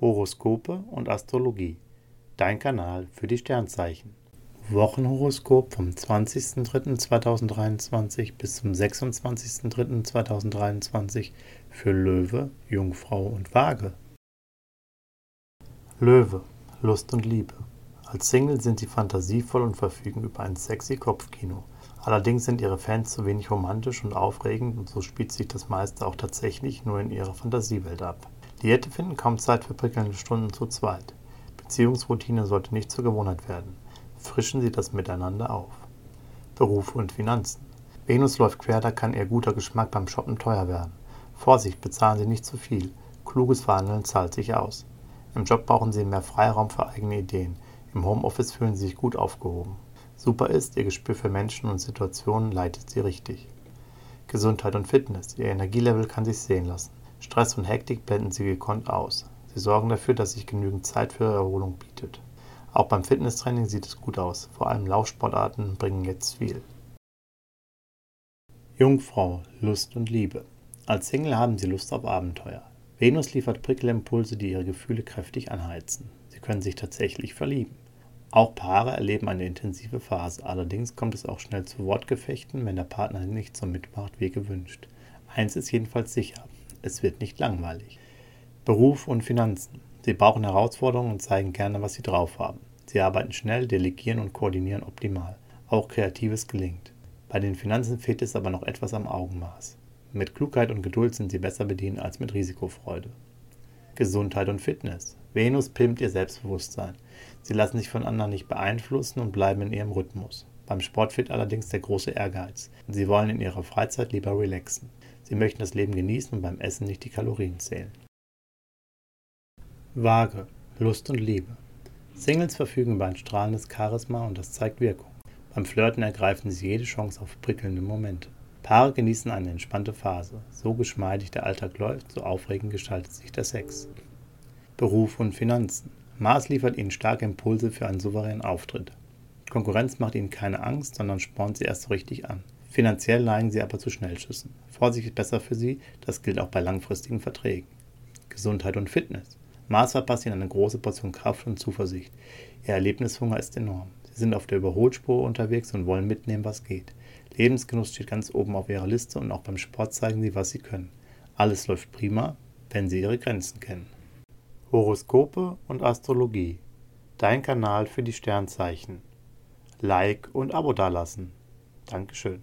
Horoskope und Astrologie. Dein Kanal für die Sternzeichen. Wochenhoroskop vom 20.03.2023 bis zum 26.03.2023 für Löwe, Jungfrau und Waage. Löwe, Lust und Liebe. Als Single sind sie fantasievoll und verfügen über ein sexy Kopfkino. Allerdings sind ihre Fans zu wenig romantisch und aufregend und so spielt sich das meiste auch tatsächlich nur in ihrer Fantasiewelt ab. Diäte finden kaum Zeit für prickelnde Stunden zu zweit. Beziehungsroutine sollte nicht zur Gewohnheit werden. Frischen Sie das Miteinander auf. Beruf und Finanzen. Venus läuft quer, da kann Ihr guter Geschmack beim Shoppen teuer werden. Vorsicht, bezahlen Sie nicht zu viel. Kluges Verhandeln zahlt sich aus. Im Job brauchen Sie mehr Freiraum für eigene Ideen. Im Homeoffice fühlen Sie sich gut aufgehoben. Super ist, Ihr Gespür für Menschen und Situationen leitet Sie richtig. Gesundheit und Fitness. Ihr Energielevel kann sich sehen lassen. Stress und Hektik blenden Sie gekonnt aus. Sie sorgen dafür, dass sich genügend Zeit für Erholung bietet. Auch beim Fitnesstraining sieht es gut aus. Vor allem Laufsportarten bringen jetzt viel. Jungfrau, Lust und Liebe. Als Single haben Sie Lust auf Abenteuer. Venus liefert Prickelimpulse, die Ihre Gefühle kräftig anheizen. Sie können sich tatsächlich verlieben. Auch Paare erleben eine intensive Phase, allerdings kommt es auch schnell zu Wortgefechten, wenn der Partner nicht so mitmacht wie gewünscht. Eins ist jedenfalls sicher, es wird nicht langweilig. Beruf und Finanzen. Sie brauchen Herausforderungen und zeigen gerne, was sie drauf haben. Sie arbeiten schnell, delegieren und koordinieren optimal. Auch Kreatives gelingt. Bei den Finanzen fehlt es aber noch etwas am Augenmaß. Mit Klugheit und Geduld sind sie besser bedient als mit Risikofreude. Gesundheit und Fitness. Venus pimmt ihr Selbstbewusstsein. Sie lassen sich von anderen nicht beeinflussen und bleiben in ihrem Rhythmus. Beim Sport fehlt allerdings der große Ehrgeiz. Sie wollen in ihrer Freizeit lieber relaxen. Sie möchten das Leben genießen und beim Essen nicht die Kalorien zählen. Waage, Lust und Liebe. Singles verfügen über ein strahlendes Charisma und das zeigt Wirkung. Beim Flirten ergreifen sie jede Chance auf prickelnde Momente. Paare genießen eine entspannte Phase. So geschmeidig der Alltag läuft, so aufregend gestaltet sich der Sex. Beruf und Finanzen. Mars liefert ihnen starke Impulse für einen souveränen Auftritt. Konkurrenz macht ihnen keine Angst, sondern spornt sie erst richtig an. Finanziell neigen sie aber zu Schnellschüssen. Vorsicht ist besser für sie, das gilt auch bei langfristigen Verträgen. Gesundheit und Fitness. Mars verpasst ihnen eine große Portion Kraft und Zuversicht. Ihr Erlebnishunger ist enorm. Sie sind auf der Überholspur unterwegs und wollen mitnehmen, was geht. Lebensgenuss steht ganz oben auf ihrer Liste und auch beim Sport zeigen sie, was sie können. Alles läuft prima, wenn sie ihre Grenzen kennen. Horoskope und Astrologie. Dein Kanal für die Sternzeichen. Like und Abo dalassen. Dankeschön.